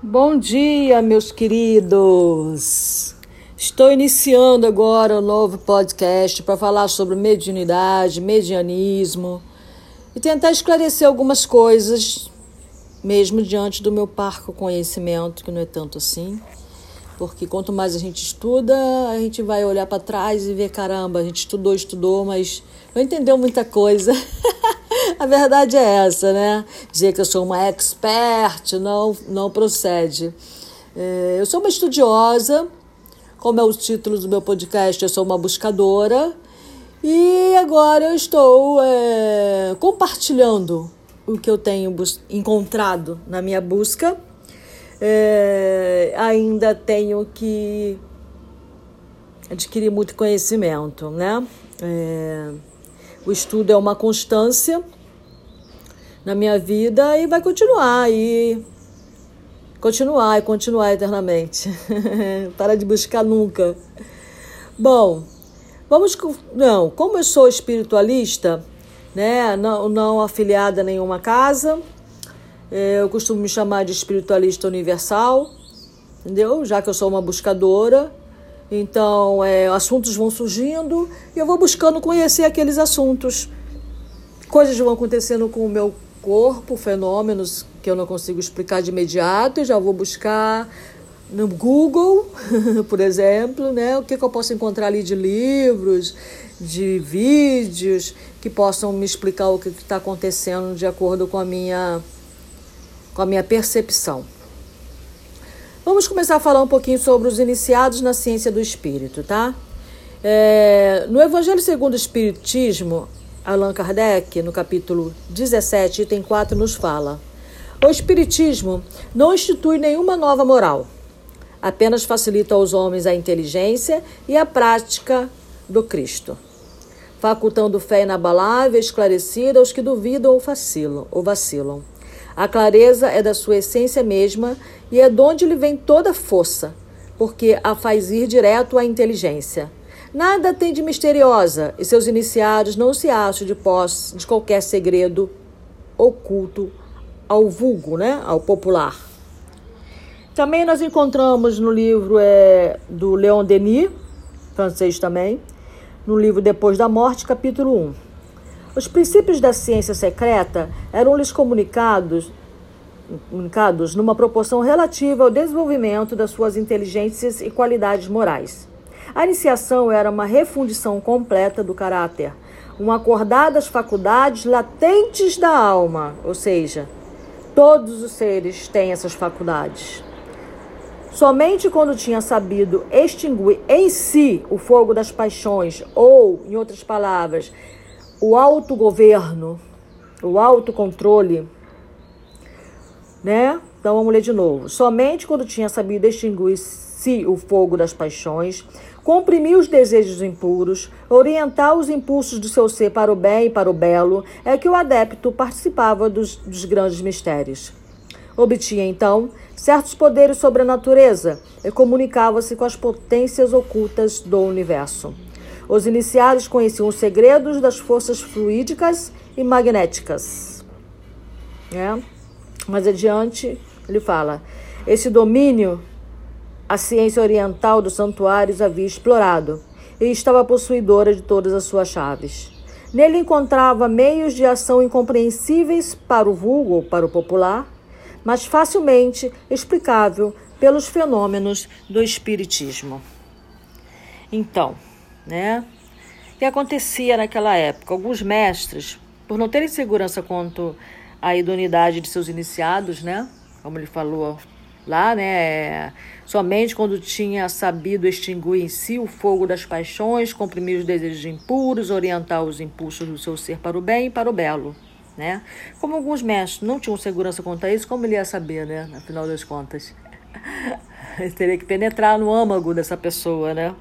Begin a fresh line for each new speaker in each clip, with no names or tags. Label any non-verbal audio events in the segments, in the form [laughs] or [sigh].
Bom dia, meus queridos. Estou iniciando agora um novo podcast para falar sobre mediunidade, medianismo e tentar esclarecer algumas coisas, mesmo diante do meu parco conhecimento, que não é tanto assim. Porque quanto mais a gente estuda, a gente vai olhar para trás e ver, caramba, a gente estudou, estudou, mas não entendeu muita coisa. [laughs] A verdade é essa, né? Dizer que eu sou uma expert não, não procede. É, eu sou uma estudiosa, como é o título do meu podcast, eu sou uma buscadora. E agora eu estou é, compartilhando o que eu tenho encontrado na minha busca. É, ainda tenho que adquirir muito conhecimento, né? É, o estudo é uma constância na minha vida e vai continuar e continuar e continuar eternamente. [laughs] Para de buscar nunca. Bom, vamos não, como eu sou espiritualista, né, não, não afiliada a nenhuma casa, é, eu costumo me chamar de espiritualista universal, entendeu? Já que eu sou uma buscadora, então é, assuntos vão surgindo e eu vou buscando conhecer aqueles assuntos. Coisas vão acontecendo com o meu corpo, fenômenos que eu não consigo explicar de imediato, e já vou buscar no Google, [laughs] por exemplo, né? O que, que eu posso encontrar ali de livros, de vídeos que possam me explicar o que está acontecendo de acordo com a minha com a minha percepção. Vamos começar a falar um pouquinho sobre os iniciados na ciência do espírito, tá? É, no Evangelho segundo o Espiritismo, Allan Kardec, no capítulo 17, item 4, nos fala: O Espiritismo não institui nenhuma nova moral, apenas facilita aos homens a inteligência e a prática do Cristo, facultando fé inabalável e esclarecida aos que duvidam ou vacilam. Ou vacilam. A clareza é da sua essência mesma e é de onde lhe vem toda a força, porque a faz ir direto à inteligência Nada tem de misteriosa e seus iniciados não se acham de posse de qualquer segredo oculto ao vulgo, né? ao popular. Também nós encontramos no livro é, do Leon Denis, francês também, no livro Depois da Morte, capítulo 1. Os princípios da ciência secreta eram-lhes comunicados, comunicados numa proporção relativa ao desenvolvimento das suas inteligências e qualidades morais. A iniciação era uma refundição completa do caráter, um acordar das faculdades latentes da alma, ou seja, todos os seres têm essas faculdades. Somente quando tinha sabido extinguir em si o fogo das paixões, ou, em outras palavras, o autogoverno, o autocontrole, né? Então vamos ler de novo. Somente quando tinha sabido extinguir si o fogo das paixões, comprimir os desejos impuros, orientar os impulsos do seu ser para o bem e para o belo, é que o adepto participava dos, dos grandes mistérios. Obtinha, então, certos poderes sobre a natureza e comunicava-se com as potências ocultas do universo. Os iniciados conheciam os segredos das forças fluídicas e magnéticas. É? Mais adiante, ele fala: esse domínio a ciência oriental dos santuários havia explorado e estava possuidora de todas as suas chaves. Nele encontrava meios de ação incompreensíveis para o vulgo para o popular, mas facilmente explicável pelos fenômenos do espiritismo. Então, né? O que acontecia naquela época? Alguns mestres, por não terem segurança quanto à idoneidade de seus iniciados, né? Como ele falou lá, né? Somente quando tinha sabido extinguir em si o fogo das paixões, comprimir os desejos impuros, orientar os impulsos do seu ser para o bem e para o belo, né? Como alguns mestres não tinham segurança quanto a isso, como ele ia saber, né? Afinal das contas. [laughs] ele teria que penetrar no âmago dessa pessoa, né?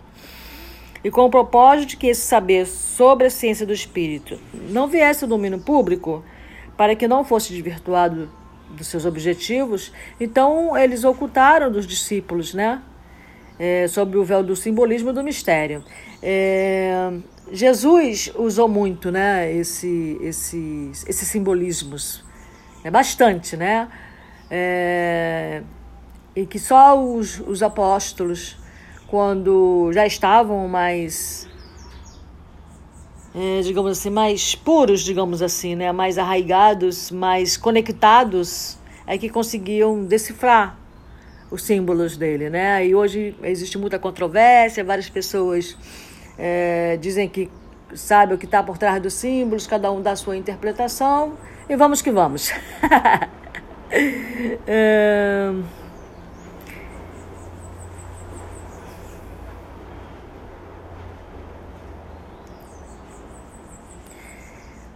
E com o propósito de que esse saber sobre a ciência do espírito não viesse ao domínio público, para que não fosse desvirtuado dos seus objetivos, então eles ocultaram dos discípulos, né? É, sobre o véu do simbolismo do mistério. É, Jesus usou muito, né? Esse, esse, esses simbolismos, é bastante, né? É, e que só os, os apóstolos, quando já estavam mais, é, digamos assim, mais puros, digamos assim, né? mais arraigados, mais conectados, é que conseguiam decifrar os símbolos dele, né? E hoje existe muita controvérsia, várias pessoas é, dizem que sabe o que está por trás dos símbolos, cada um dá a sua interpretação, e vamos que vamos. [laughs] é...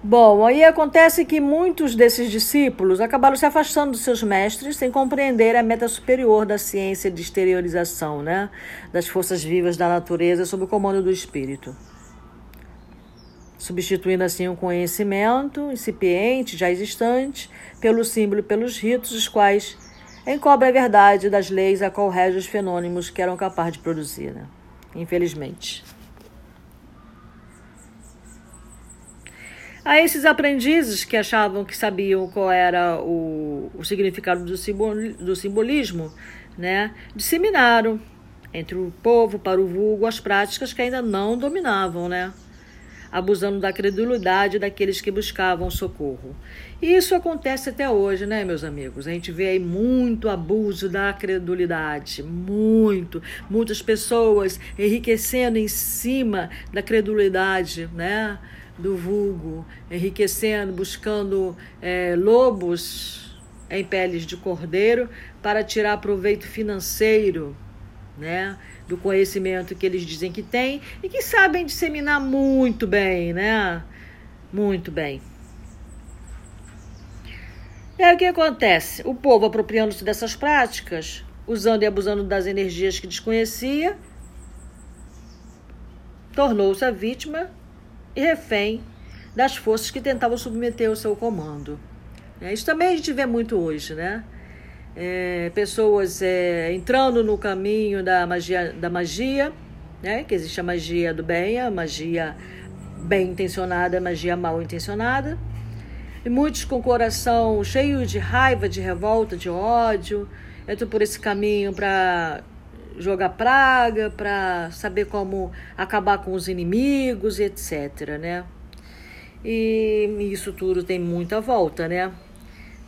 Bom, aí acontece que muitos desses discípulos acabaram se afastando dos seus mestres sem compreender a meta superior da ciência de exteriorização, né? Das forças vivas da natureza sob o comando do espírito. Substituindo assim o conhecimento incipiente, já existente, pelo símbolo e pelos ritos, os quais encobre a verdade das leis a qual rege os fenômenos que eram capazes de produzir, né? Infelizmente. A esses aprendizes que achavam que sabiam qual era o, o significado do, do simbolismo, né, disseminaram entre o povo para o vulgo as práticas que ainda não dominavam, né, abusando da credulidade daqueles que buscavam socorro. E isso acontece até hoje, né, meus amigos? A gente vê aí muito abuso da credulidade, muito, muitas pessoas enriquecendo em cima da credulidade, né? Do vulgo, enriquecendo, buscando é, lobos em peles de cordeiro para tirar proveito financeiro, né? Do conhecimento que eles dizem que têm e que sabem disseminar muito bem, né? Muito bem. Aí o que acontece? O povo apropriando-se dessas práticas, usando e abusando das energias que desconhecia, tornou-se a vítima e refém das forças que tentavam submeter o seu comando. É, isso também a gente vê muito hoje, né? É, pessoas é, entrando no caminho da magia, da magia, né? Que existe a magia do bem, a magia bem intencionada, a magia mal intencionada. E muitos com o coração cheio de raiva, de revolta, de ódio, entram por esse caminho para jogar praga, para saber como acabar com os inimigos, etc, né? E isso tudo tem muita volta, né?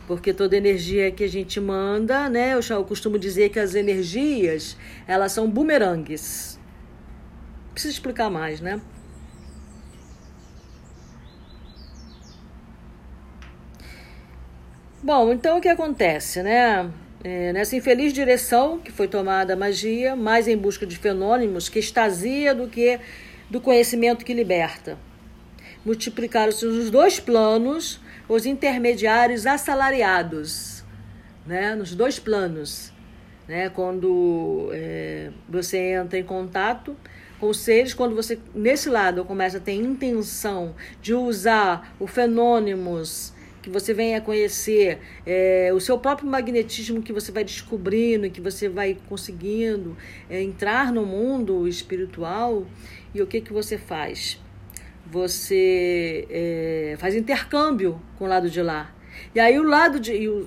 Porque toda energia que a gente manda, né? Eu, costumo dizer que as energias, elas são bumerangues. Preciso explicar mais, né? Bom, então o que acontece, né? É, nessa infeliz direção que foi tomada a magia, mais em busca de fenômenos que extasia do que do conhecimento que liberta. Multiplicaram-se nos dois planos os intermediários assalariados, né? nos dois planos. Né? Quando é, você entra em contato com os seres, quando você, nesse lado, começa a ter intenção de usar o fenômenos que você venha conhecer é, o seu próprio magnetismo que você vai descobrindo, que você vai conseguindo é, entrar no mundo espiritual. E o que, que você faz? Você é, faz intercâmbio com o lado de lá. E aí o lado de. O,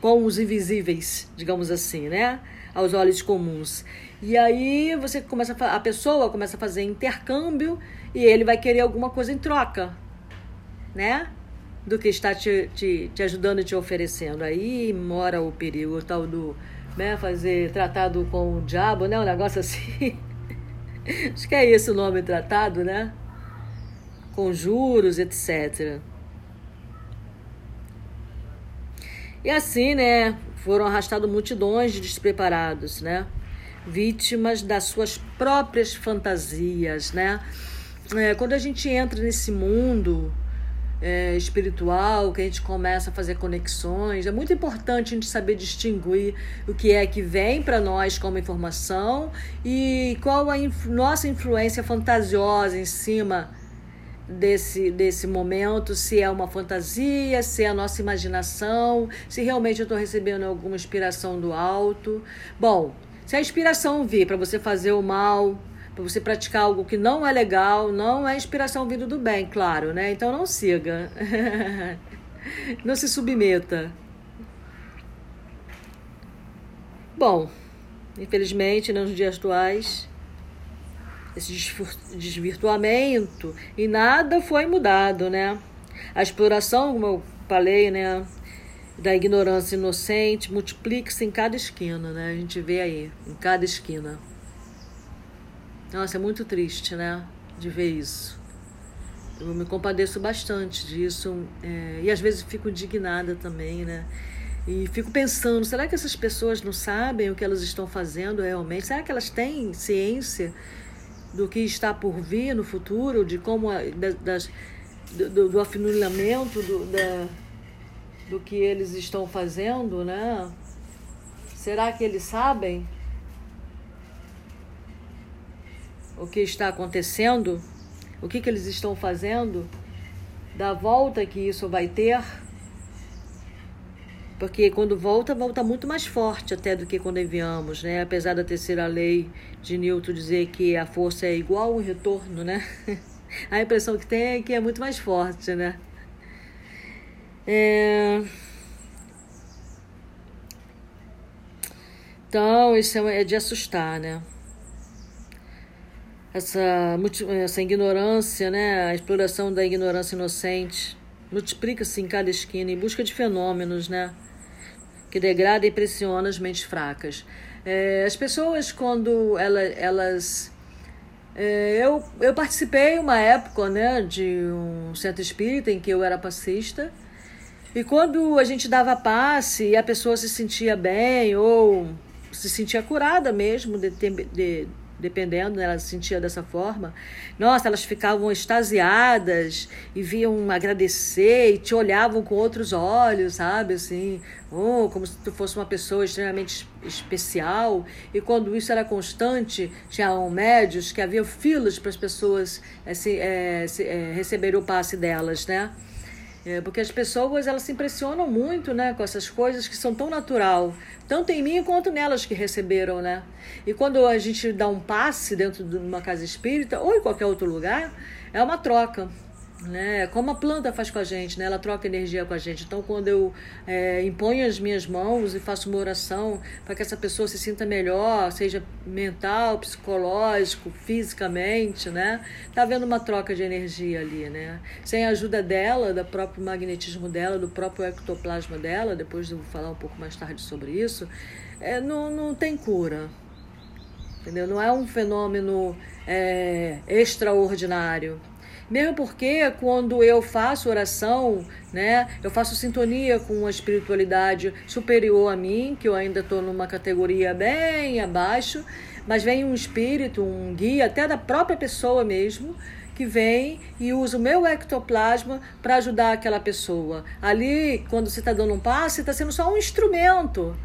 com os invisíveis, digamos assim, né? Aos olhos comuns. E aí você começa a, a pessoa começa a fazer intercâmbio e ele vai querer alguma coisa em troca, né? Do que está te, te, te ajudando te oferecendo. Aí mora o perigo, o tal do né, fazer tratado com o diabo, né? Um negócio assim. [laughs] Acho que é esse o nome tratado, né? Com juros, etc. E assim, né? Foram arrastados multidões de despreparados, né? Vítimas das suas próprias fantasias, né? É, quando a gente entra nesse mundo é, espiritual, que a gente começa a fazer conexões. É muito importante a gente saber distinguir o que é que vem para nós como informação e qual a inf nossa influência fantasiosa em cima desse, desse momento, se é uma fantasia, se é a nossa imaginação, se realmente eu estou recebendo alguma inspiração do alto. Bom, se a inspiração vir para você fazer o mal, para você praticar algo que não é legal, não é inspiração vindo do bem, claro, né? Então não siga. [laughs] não se submeta. Bom, infelizmente, nos dias atuais, esse desvirtuamento e nada foi mudado, né? A exploração, como eu falei, né, da ignorância inocente multiplica-se em cada esquina, né? A gente vê aí, em cada esquina. Nossa, é muito triste, né? De ver isso. Eu me compadeço bastante disso é, e às vezes fico indignada também, né? E fico pensando, será que essas pessoas não sabem o que elas estão fazendo realmente? Será que elas têm ciência do que está por vir no futuro, de como das, do, do afunilamento do, da, do que eles estão fazendo, né? Será que eles sabem o que está acontecendo? O que, que eles estão fazendo? Da volta que isso vai ter? Porque quando volta, volta muito mais forte até do que quando enviamos, né? Apesar da terceira lei de Newton dizer que a força é igual ao retorno, né? [laughs] A impressão que tem é que é muito mais forte, né? É... Então, isso é, é de assustar, né? Essa, essa ignorância, né? A exploração da ignorância inocente multiplica-se em cada esquina em busca de fenômenos, né? Que degradam e pressionam as mentes fracas. É, as pessoas, quando ela, elas é, eu, eu participei uma época né, de um centro espírita em que eu era passista e quando a gente dava passe e a pessoa se sentia bem ou se sentia curada mesmo, de, de, dependendo, né, ela se sentia dessa forma, nossa, elas ficavam extasiadas e viam agradecer e te olhavam com outros olhos, sabe? Assim, oh, como se tu fosse uma pessoa extremamente especial. E quando isso era constante, tinham médios que havia filas para as pessoas assim, é, é, receberem o passe delas, né? É, porque as pessoas elas se impressionam muito né, com essas coisas que são tão natural, tanto em mim quanto nelas que receberam. Né? E quando a gente dá um passe dentro de uma casa espírita ou em qualquer outro lugar, é uma troca né? Como a planta faz com a gente, né? Ela troca energia com a gente. Então, quando eu é, imponho as minhas mãos e faço uma oração para que essa pessoa se sinta melhor, seja mental, psicológico, fisicamente, né? Tá havendo uma troca de energia ali, né? Sem a ajuda dela, do próprio magnetismo dela, do próprio ectoplasma dela, depois eu vou falar um pouco mais tarde sobre isso, é, não, não tem cura. Entendeu? Não é um fenômeno é, extraordinário mesmo porque quando eu faço oração, né, eu faço sintonia com a espiritualidade superior a mim, que eu ainda estou numa categoria bem abaixo, mas vem um espírito, um guia, até da própria pessoa mesmo, que vem e usa o meu ectoplasma para ajudar aquela pessoa. Ali, quando você está dando um passe, está sendo só um instrumento.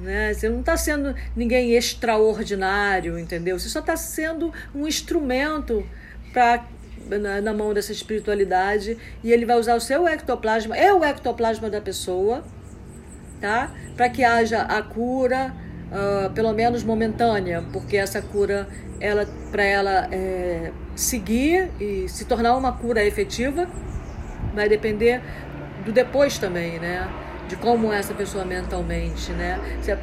Né? Você não está sendo ninguém extraordinário, entendeu? Você só está sendo um instrumento para na, na, mão dessa espiritualidade e ele vai usar o seu ectoplasma, é o ectoplasma da pessoa, tá? Para que haja a cura, uh, pelo menos momentânea, porque essa cura, ela, para ela é, seguir e se tornar uma cura efetiva, vai depender do depois também, né? De como essa pessoa mentalmente, né? Se a,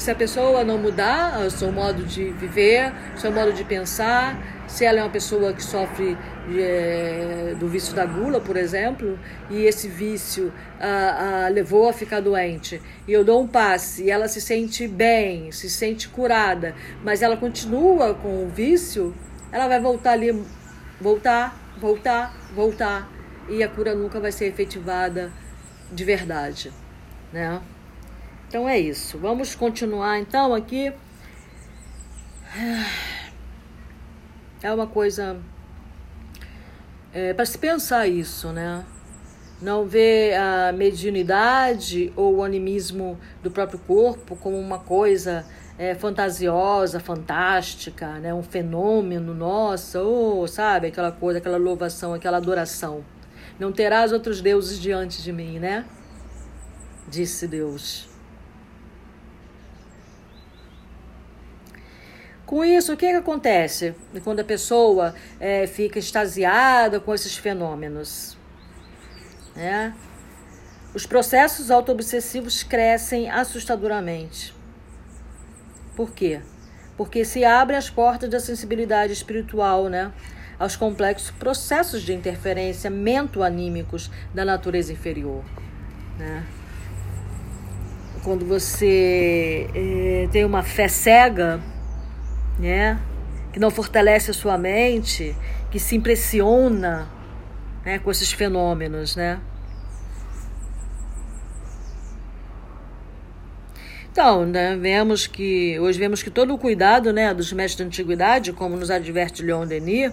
se a pessoa não mudar o seu modo de viver, seu modo de pensar, se ela é uma pessoa que sofre é, do vício da gula, por exemplo, e esse vício a, a, levou a ficar doente, e eu dou um passe e ela se sente bem, se sente curada, mas ela continua com o vício, ela vai voltar ali, voltar, voltar, voltar, e a cura nunca vai ser efetivada de verdade, né? Então é isso. Vamos continuar então aqui. É uma coisa é, para se pensar isso, né? Não ver a mediunidade ou o animismo do próprio corpo como uma coisa é, fantasiosa, fantástica, né? um fenômeno, nossa, oh, sabe? Aquela coisa, aquela louvação, aquela adoração. Não terás outros deuses diante de mim, né? Disse Deus. Com isso, o que, que acontece quando a pessoa é, fica extasiada com esses fenômenos? É? Os processos autoobsessivos crescem assustadoramente. Por quê? Porque se abrem as portas da sensibilidade espiritual, né? Aos complexos processos de interferência mento-anímicos da natureza inferior, né? Quando você é, tem uma fé cega, né? Que não fortalece a sua mente, que se impressiona né, com esses fenômenos, né? Então, né, vemos que hoje vemos que todo o cuidado, né, dos mestres da antiguidade, como nos adverte Leon Denis,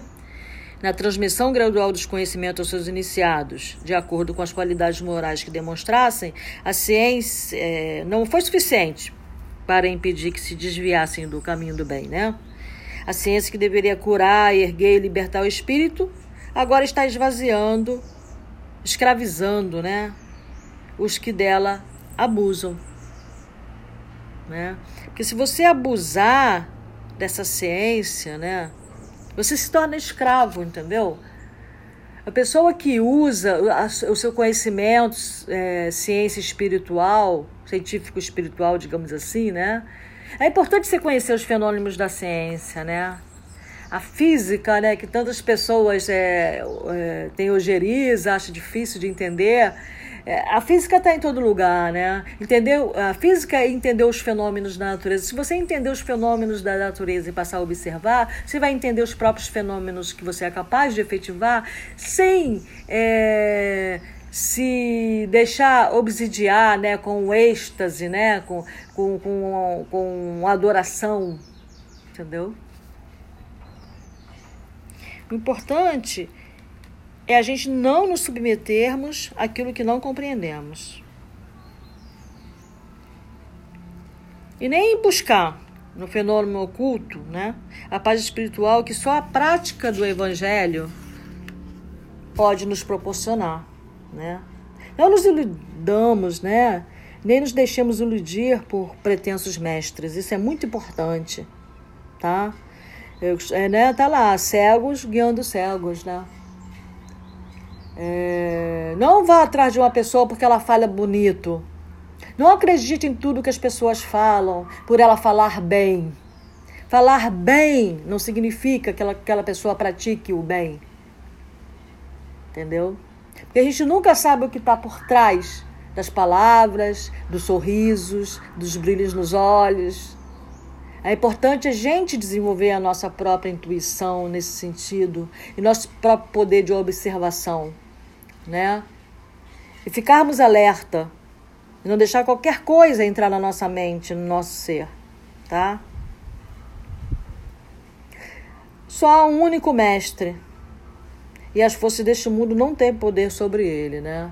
na transmissão gradual dos conhecimentos aos seus iniciados, de acordo com as qualidades morais que demonstrassem, a ciência é, não foi suficiente para impedir que se desviassem do caminho do bem, né? A ciência que deveria curar, erguer e libertar o espírito, agora está esvaziando, escravizando, né? Os que dela abusam né? Porque se você abusar dessa ciência, né, você se torna escravo, entendeu? A pessoa que usa o seu conhecimento, é, ciência espiritual, científico espiritual, digamos assim, né? É importante você conhecer os fenômenos da ciência, né? A física, né, que tantas pessoas é, é, têm ojeriza, acham difícil de entender, a física está em todo lugar, né? Entendeu? A física é entender os fenômenos da natureza. Se você entender os fenômenos da natureza e passar a observar, você vai entender os próprios fenômenos que você é capaz de efetivar sem é, se deixar obsidiar né, com êxtase, né, com, com, com, com adoração. Entendeu? O importante é a gente não nos submetermos àquilo que não compreendemos. E nem buscar no fenômeno oculto, né, a paz espiritual que só a prática do evangelho pode nos proporcionar, né? Não nos iludamos, né? Nem nos deixemos iludir por pretensos mestres. Isso é muito importante, tá? Eu, é, né, tá lá, cegos guiando cegos, né? É, não vá atrás de uma pessoa porque ela fala bonito. Não acredite em tudo que as pessoas falam por ela falar bem. Falar bem não significa que ela, aquela pessoa pratique o bem. Entendeu? Porque a gente nunca sabe o que está por trás das palavras, dos sorrisos, dos brilhos nos olhos. É importante a gente desenvolver a nossa própria intuição nesse sentido e nosso próprio poder de observação né? E ficarmos alerta, e não deixar qualquer coisa entrar na nossa mente, no nosso ser, tá? Só há um único mestre. E as forças deste mundo não têm poder sobre ele, né?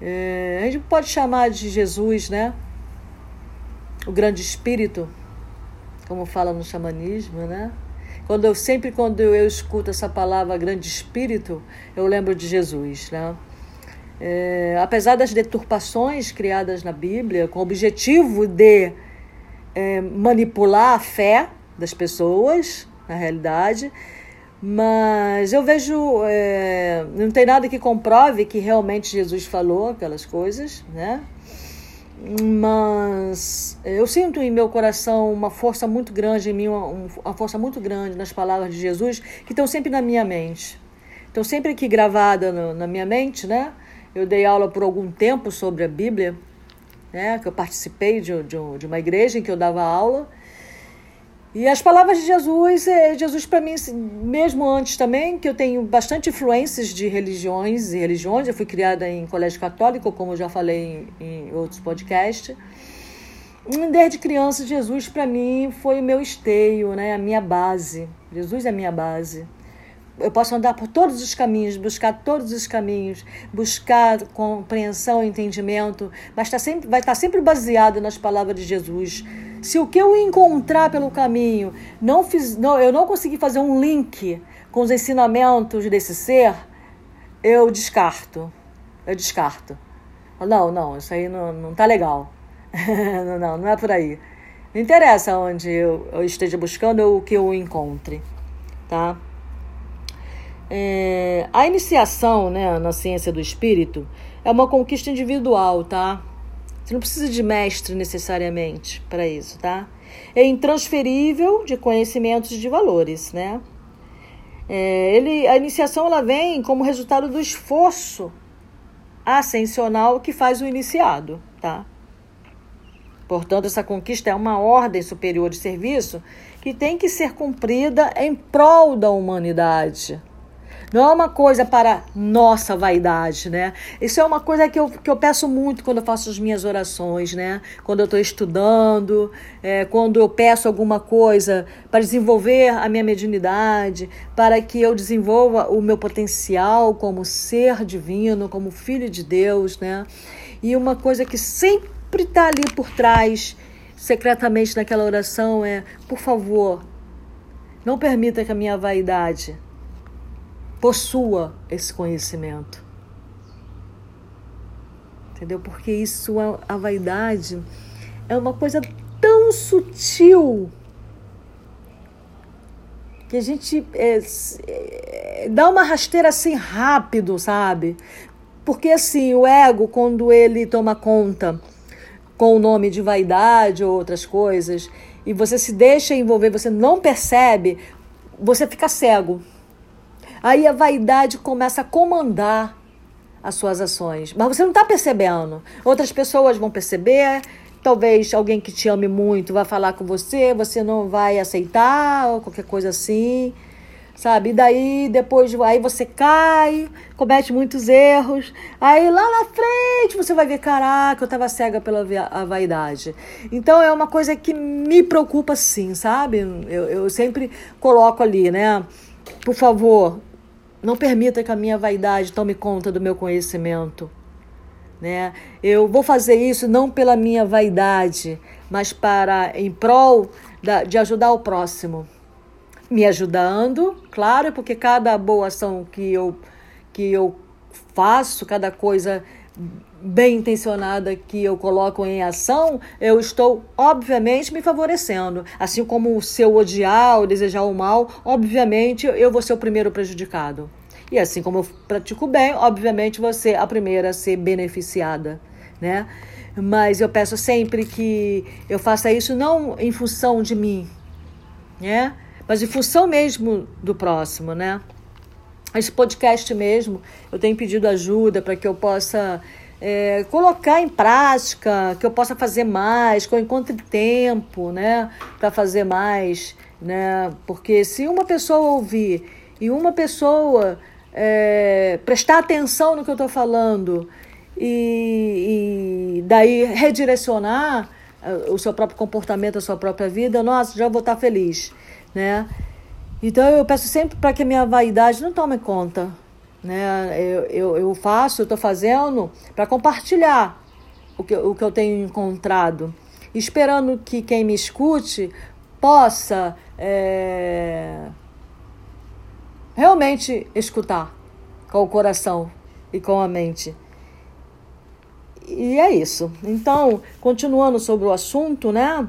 É, a gente pode chamar de Jesus, né? O grande espírito, como fala no xamanismo, né? Quando eu sempre quando eu escuto essa palavra grande espírito, eu lembro de Jesus, né? É, apesar das deturpações criadas na Bíblia com o objetivo de é, manipular a fé das pessoas, na realidade, mas eu vejo, é, não tem nada que comprove que realmente Jesus falou aquelas coisas, né? Mas eu sinto em meu coração uma força muito grande em mim, uma, uma força muito grande nas palavras de Jesus que estão sempre na minha mente. Estão sempre aqui gravadas na minha mente, né? Eu dei aula por algum tempo sobre a Bíblia, né? Que eu participei de, de, de uma igreja em que eu dava aula. E as palavras de Jesus, é, Jesus para mim, mesmo antes também, que eu tenho bastante influências de religiões e religiões, eu fui criada em colégio católico, como eu já falei em, em outros podcasts. Desde criança, Jesus para mim foi o meu esteio, né? a minha base. Jesus é a minha base eu posso andar por todos os caminhos, buscar todos os caminhos, buscar compreensão entendimento, mas tá sempre, vai estar tá sempre baseado nas palavras de Jesus. Se o que eu encontrar pelo caminho não fiz, não, eu não conseguir fazer um link com os ensinamentos desse ser, eu descarto. Eu descarto. Não, não, isso aí não, não tá legal. [laughs] não, não é por aí. Não interessa onde eu, eu esteja buscando ou o que eu encontre, tá? É, a iniciação né, na ciência do espírito é uma conquista individual, tá? Você não precisa de mestre necessariamente para isso, tá? É intransferível de conhecimentos e de valores, né? É, ele, a iniciação ela vem como resultado do esforço ascensional que faz o iniciado, tá? Portanto, essa conquista é uma ordem superior de serviço que tem que ser cumprida em prol da humanidade. Não é uma coisa para nossa vaidade, né? Isso é uma coisa que eu, que eu peço muito quando eu faço as minhas orações, né? Quando eu estou estudando, é, quando eu peço alguma coisa para desenvolver a minha mediunidade, para que eu desenvolva o meu potencial como ser divino, como filho de Deus, né? E uma coisa que sempre está ali por trás, secretamente naquela oração, é: por favor, não permita que a minha vaidade possua esse conhecimento. Entendeu? Porque isso, a, a vaidade, é uma coisa tão sutil que a gente é, é, dá uma rasteira assim rápido, sabe? Porque assim, o ego, quando ele toma conta com o nome de vaidade ou outras coisas, e você se deixa envolver, você não percebe, você fica cego. Aí a vaidade começa a comandar as suas ações. Mas você não está percebendo. Outras pessoas vão perceber. Talvez alguém que te ame muito vai falar com você, você não vai aceitar, ou qualquer coisa assim. Sabe? E daí depois aí você cai, comete muitos erros. Aí lá na frente você vai ver, caraca, eu estava cega pela a vaidade. Então é uma coisa que me preocupa sim, sabe? Eu, eu sempre coloco ali, né? Por favor, não permita que a minha vaidade tome conta do meu conhecimento. Né? Eu vou fazer isso não pela minha vaidade, mas para em prol da, de ajudar o próximo. Me ajudando, claro, porque cada boa ação que eu, que eu faço, cada coisa bem intencionada que eu coloco em ação, eu estou, obviamente, me favorecendo. Assim como se eu odiar ou desejar o mal, obviamente eu vou ser o primeiro prejudicado. E assim como eu pratico bem, obviamente você a primeira a ser beneficiada, né? Mas eu peço sempre que eu faça isso não em função de mim, né? Mas em função mesmo do próximo, né? Esse podcast mesmo, eu tenho pedido ajuda para que eu possa é, colocar em prática, que eu possa fazer mais, que eu encontre tempo, né, para fazer mais, né? Porque se uma pessoa ouvir e uma pessoa é, prestar atenção no que eu estou falando e, e, daí redirecionar é, o seu próprio comportamento, a sua própria vida, nossa, já vou estar feliz, né? Então eu peço sempre para que a minha vaidade não tome conta, né? Eu, eu, eu faço, eu estou fazendo para compartilhar o que, o que eu tenho encontrado, esperando que quem me escute possa é, realmente escutar com o coração e com a mente. E é isso. Então, continuando sobre o assunto, né?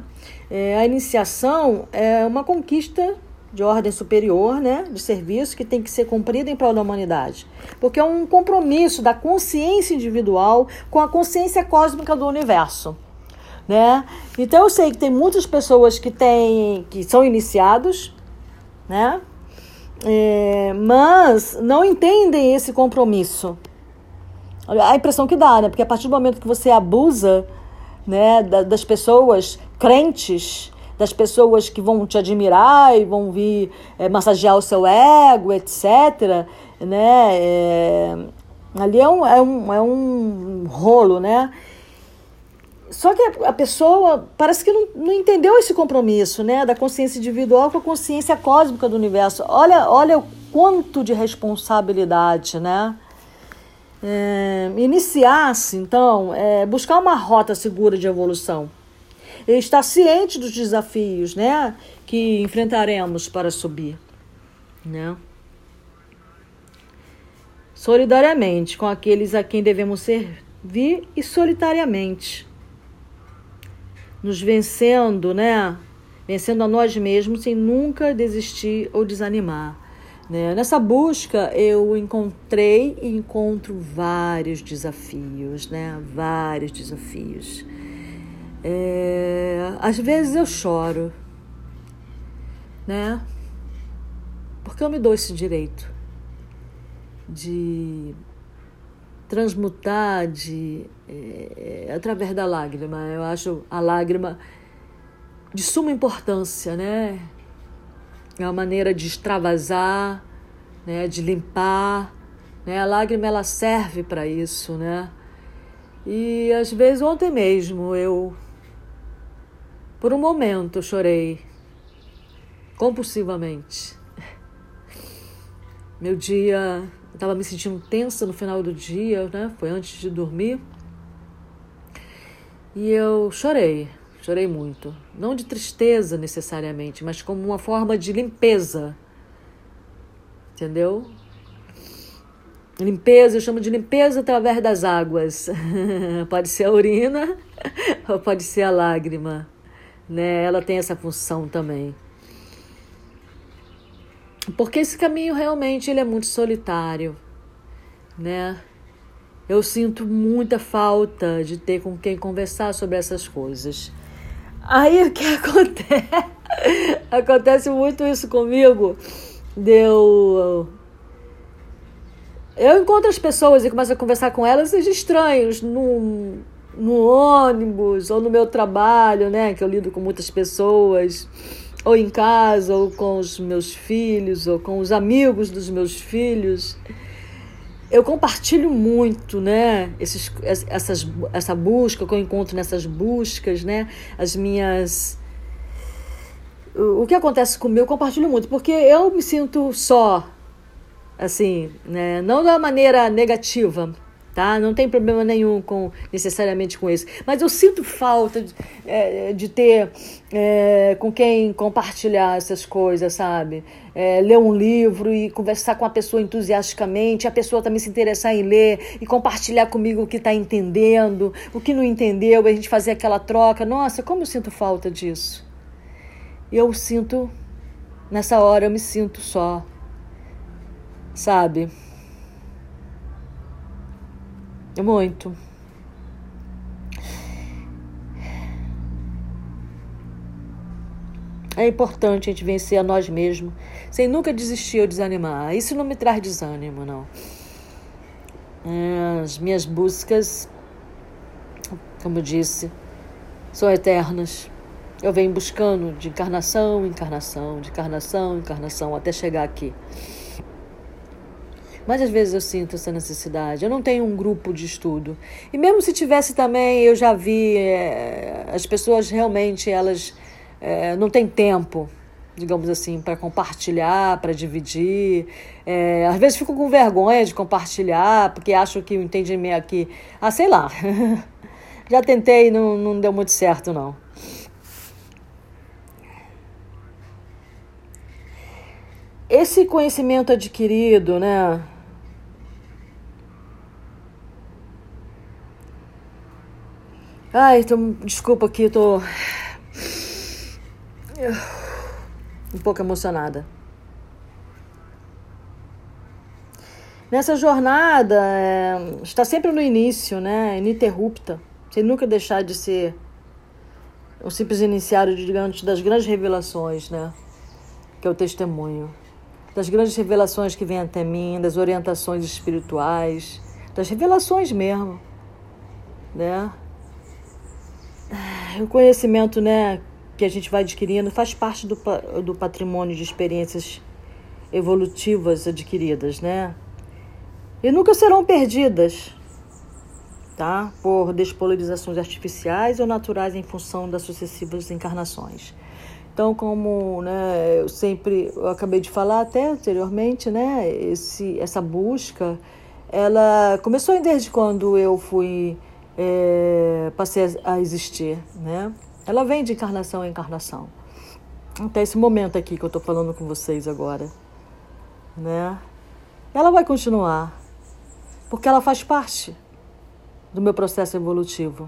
É, a iniciação é uma conquista de ordem superior, né, de serviço que tem que ser cumprido em prol da humanidade, porque é um compromisso da consciência individual com a consciência cósmica do universo, né? Então eu sei que tem muitas pessoas que têm que são iniciados, né? É, mas não entendem esse compromisso. A impressão que dá, né? Porque a partir do momento que você abusa, né, das pessoas crentes das pessoas que vão te admirar e vão vir é, massagear o seu ego, etc. Né? É, ali é um, é, um, é um rolo, né? Só que a pessoa parece que não, não entendeu esse compromisso, né? Da consciência individual com a consciência cósmica do universo. Olha, olha o quanto de responsabilidade, né? É, Iniciar-se, então, é buscar uma rota segura de evolução estar ciente dos desafios né, que enfrentaremos para subir. Né? Solidariamente com aqueles a quem devemos servir e solitariamente. Nos vencendo, né? Vencendo a nós mesmos sem nunca desistir ou desanimar. Né? Nessa busca eu encontrei e encontro vários desafios, né? Vários desafios. É... Às vezes eu choro, né? Porque eu me dou esse direito de transmutar de, é, através da lágrima. Eu acho a lágrima de suma importância, né? É uma maneira de extravasar, né? de limpar. Né? A lágrima ela serve para isso, né? E às vezes ontem mesmo eu, por um momento, eu chorei compulsivamente. Meu dia estava me sentindo tensa no final do dia, né? Foi antes de dormir. E eu chorei, chorei muito. Não de tristeza necessariamente, mas como uma forma de limpeza. Entendeu? Limpeza, eu chamo de limpeza através das águas. [laughs] pode ser a urina [laughs] ou pode ser a lágrima. Né? Ela tem essa função também. Porque esse caminho realmente ele é muito solitário, né? Eu sinto muita falta de ter com quem conversar sobre essas coisas. Aí o que [laughs] acontece? acontece muito isso comigo. Deu. Eu encontro as pessoas e começo a conversar com elas, e estranhos, no, no ônibus ou no meu trabalho, né? Que eu lido com muitas pessoas ou em casa, ou com os meus filhos, ou com os amigos dos meus filhos. Eu compartilho muito, né? Esses, essas, essa busca que eu encontro nessas buscas, né? As minhas. O que acontece comigo, eu compartilho muito, porque eu me sinto só, assim, né? Não da maneira negativa, tá? Não tem problema nenhum com necessariamente com isso. Mas eu sinto falta de, é, de ter é, com quem compartilhar essas coisas, sabe? É, ler um livro e conversar com a pessoa entusiasticamente, a pessoa também se interessar em ler e compartilhar comigo o que está entendendo, o que não entendeu, a gente fazer aquela troca. Nossa, como eu sinto falta disso. Eu sinto, nessa hora eu me sinto só, sabe? Muito. É importante a gente vencer a nós mesmos, sem nunca desistir ou desanimar. Isso não me traz desânimo, não. É, as minhas buscas, como eu disse, são eternas. Eu venho buscando de encarnação, encarnação, de encarnação, encarnação, até chegar aqui. Mas às vezes eu sinto essa necessidade. Eu não tenho um grupo de estudo. E mesmo se tivesse também, eu já vi é, as pessoas realmente elas é, não têm tempo, digamos assim, para compartilhar, para dividir. É, às vezes fico com vergonha de compartilhar, porque acho que o entendimento aqui, ah, sei lá. [laughs] já tentei, não, não deu muito certo não. Esse conhecimento adquirido, né? Ai, tô, desculpa aqui, tô um pouco emocionada. Nessa jornada, é, está sempre no início, né? Ininterrupta, sem nunca deixar de ser o simples iniciário digamos, das grandes revelações, né? Que é o testemunho. Das grandes revelações que vêm até mim, das orientações espirituais, das revelações mesmo, né? O conhecimento né, que a gente vai adquirindo faz parte do, do patrimônio de experiências evolutivas adquiridas, né? E nunca serão perdidas, tá? Por despolarizações artificiais ou naturais em função das sucessivas encarnações. Então, como né, eu sempre eu acabei de falar até anteriormente, né, esse, essa busca, ela começou desde quando eu fui é, passei a existir, né? Ela vem de encarnação em encarnação. Até esse momento aqui que eu estou falando com vocês agora, né? Ela vai continuar, porque ela faz parte do meu processo evolutivo.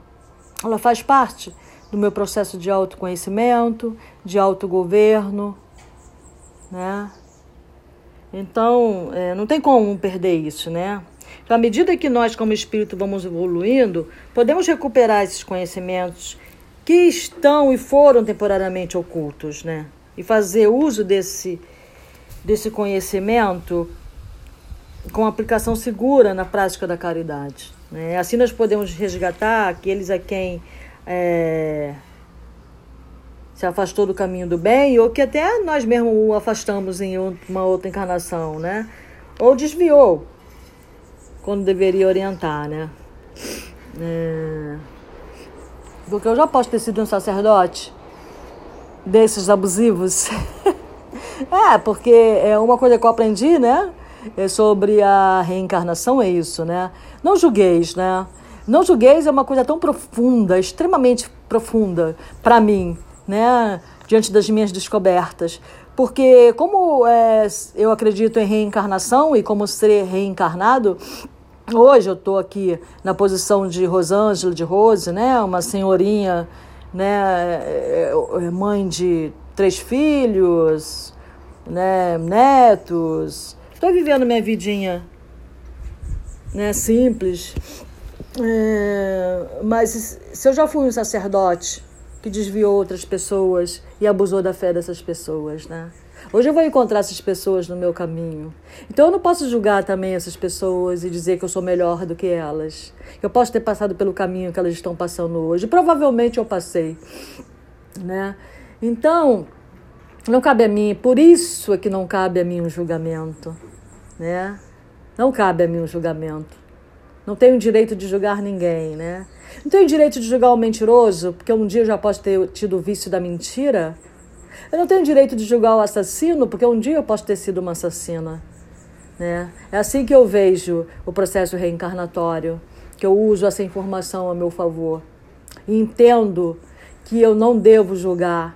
Ela faz parte do meu processo de autoconhecimento, de autogoverno, né? Então, é, não tem como perder isso, né? Então, à medida que nós, como espírito, vamos evoluindo, podemos recuperar esses conhecimentos que estão e foram temporariamente ocultos, né? E fazer uso desse, desse conhecimento com aplicação segura na prática da caridade. Né? Assim nós podemos resgatar aqueles a quem é, se afastou do caminho do bem ou que até nós mesmos o afastamos em uma outra encarnação, né? Ou desviou quando deveria orientar, né? É, porque eu já posso ter sido um sacerdote desses abusivos. [laughs] é, porque é uma coisa que eu aprendi, né? É sobre a reencarnação é isso, né? Não julgueis, né? Não julgueis é uma coisa tão profunda, extremamente profunda para mim, né? Diante das minhas descobertas. Porque como é, eu acredito em reencarnação e como ser reencarnado, hoje eu estou aqui na posição de Rosângela de Rose, né? Uma senhorinha, né? É, é, mãe de três filhos, né? Netos, Estou vivendo minha vidinha né, simples. É, mas se eu já fui um sacerdote que desviou outras pessoas e abusou da fé dessas pessoas, né? Hoje eu vou encontrar essas pessoas no meu caminho. Então eu não posso julgar também essas pessoas e dizer que eu sou melhor do que elas. Eu posso ter passado pelo caminho que elas estão passando hoje. Provavelmente eu passei, né? Então, não cabe a mim, por isso é que não cabe a mim um julgamento né? Não cabe a mim um julgamento. Não tenho direito de julgar ninguém, né? Não tenho direito de julgar o mentiroso, porque um dia eu já posso ter tido o vício da mentira. Eu não tenho direito de julgar o assassino, porque um dia eu posso ter sido uma assassina. Né? É assim que eu vejo o processo reencarnatório, que eu uso essa informação a meu favor. E entendo que eu não devo julgar,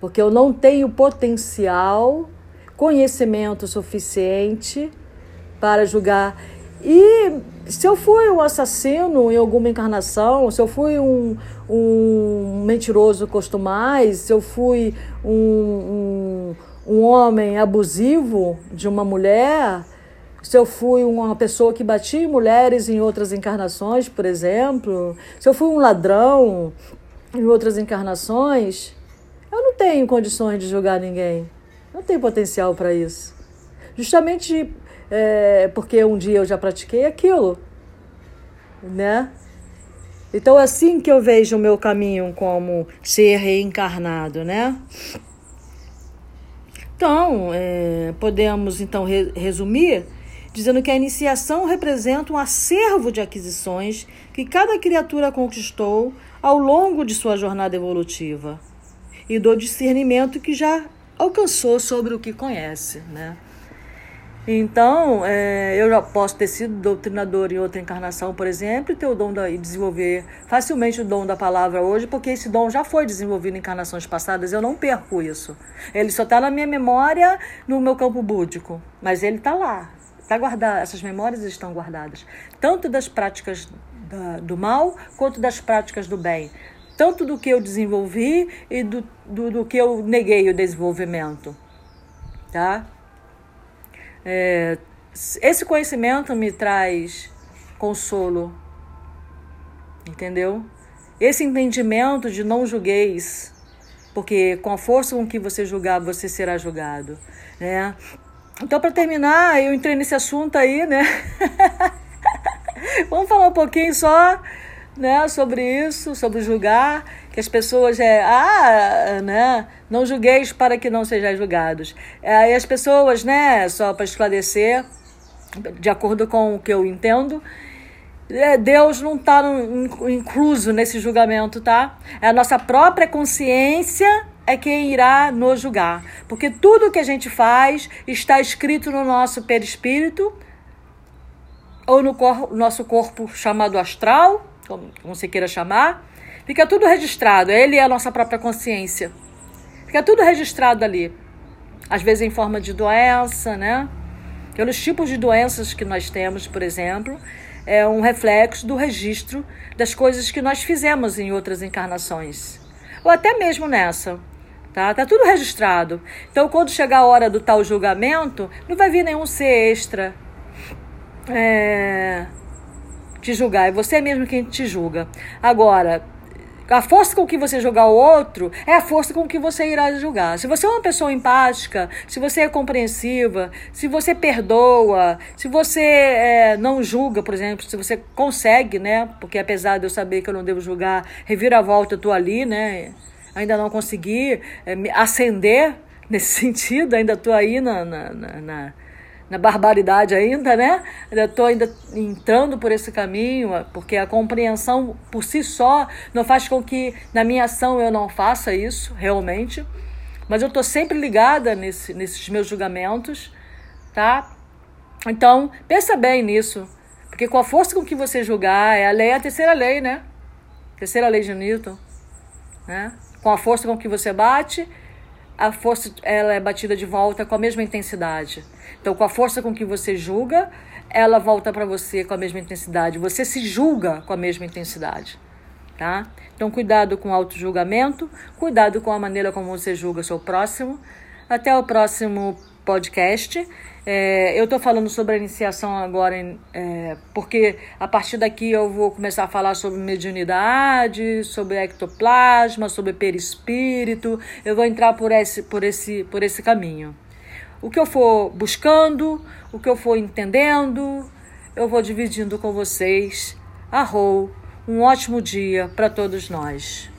porque eu não tenho potencial conhecimento suficiente para julgar. E se eu fui um assassino em alguma encarnação, se eu fui um, um mentiroso costumais, se eu fui um, um, um homem abusivo de uma mulher, se eu fui uma pessoa que batia em mulheres em outras encarnações, por exemplo, se eu fui um ladrão em outras encarnações, eu não tenho condições de julgar ninguém. Não tem potencial para isso. Justamente é, porque um dia eu já pratiquei aquilo, né? Então, assim que eu vejo o meu caminho como ser reencarnado, né? Então, é, podemos então re resumir dizendo que a iniciação representa um acervo de aquisições que cada criatura conquistou ao longo de sua jornada evolutiva e do discernimento que já alcançou sobre o que conhece, né? Então, é, eu já posso ter sido doutrinador em outra encarnação, por exemplo, e ter o dom da, e desenvolver facilmente o dom da palavra hoje, porque esse dom já foi desenvolvido em encarnações passadas, eu não perco isso. Ele só está na minha memória, no meu campo búdico, mas ele está lá, está guardado, essas memórias estão guardadas, tanto das práticas da, do mal quanto das práticas do bem tanto do que eu desenvolvi e do, do, do que eu neguei o desenvolvimento. Tá? É, esse conhecimento me traz consolo, entendeu? Esse entendimento de não julgueis, porque com a força com que você julgar, você será julgado, né? Então, para terminar, eu entrei nesse assunto aí, né? [laughs] Vamos falar um pouquinho só né, sobre isso, sobre julgar, que as pessoas é, ah, né, não julgueis para que não sejais julgados. Aí as pessoas, né, só para esclarecer, de acordo com o que eu entendo, é, Deus não está incluso nesse julgamento, tá? É a nossa própria consciência é quem irá nos julgar. Porque tudo que a gente faz está escrito no nosso perispírito, ou no cor nosso corpo chamado astral, como, você queira chamar, fica tudo registrado. Ele é a nossa própria consciência. Fica tudo registrado ali. Às vezes em forma de doença, né? Pelos tipos de doenças que nós temos, por exemplo, é um reflexo do registro das coisas que nós fizemos em outras encarnações. Ou até mesmo nessa. Tá? tá tudo registrado. Então, quando chegar a hora do tal julgamento, não vai vir nenhum ser extra é, te julgar. É você mesmo quem te julga. Agora, a força com que você julgar o outro é a força com que você irá julgar. Se você é uma pessoa empática, se você é compreensiva, se você perdoa, se você é, não julga, por exemplo, se você consegue, né? Porque apesar de eu saber que eu não devo julgar, reviravolta, eu tô ali, né? Ainda não consegui é, nesse [laughs] sentido, ainda estou aí na, na, na na barbaridade ainda, né? Estou ainda entrando por esse caminho, porque a compreensão por si só não faz com que na minha ação eu não faça isso realmente. Mas eu estou sempre ligada nesse, nesses meus julgamentos, tá? Então, pensa bem nisso. Porque com a força com que você julgar, é a lei, é a terceira lei, né? Terceira lei de Newton. Né? Com a força com que você bate, a força ela é batida de volta com a mesma intensidade. Então, com a força com que você julga, ela volta para você com a mesma intensidade. Você se julga com a mesma intensidade, tá? Então, cuidado com o auto-julgamento, cuidado com a maneira como você julga seu próximo. Até o próximo podcast. É, eu estou falando sobre a iniciação agora, é, porque a partir daqui eu vou começar a falar sobre mediunidade, sobre ectoplasma, sobre perispírito. Eu vou entrar por esse, por esse, por esse caminho. O que eu for buscando, o que eu for entendendo, eu vou dividindo com vocês. Arrou, um ótimo dia para todos nós.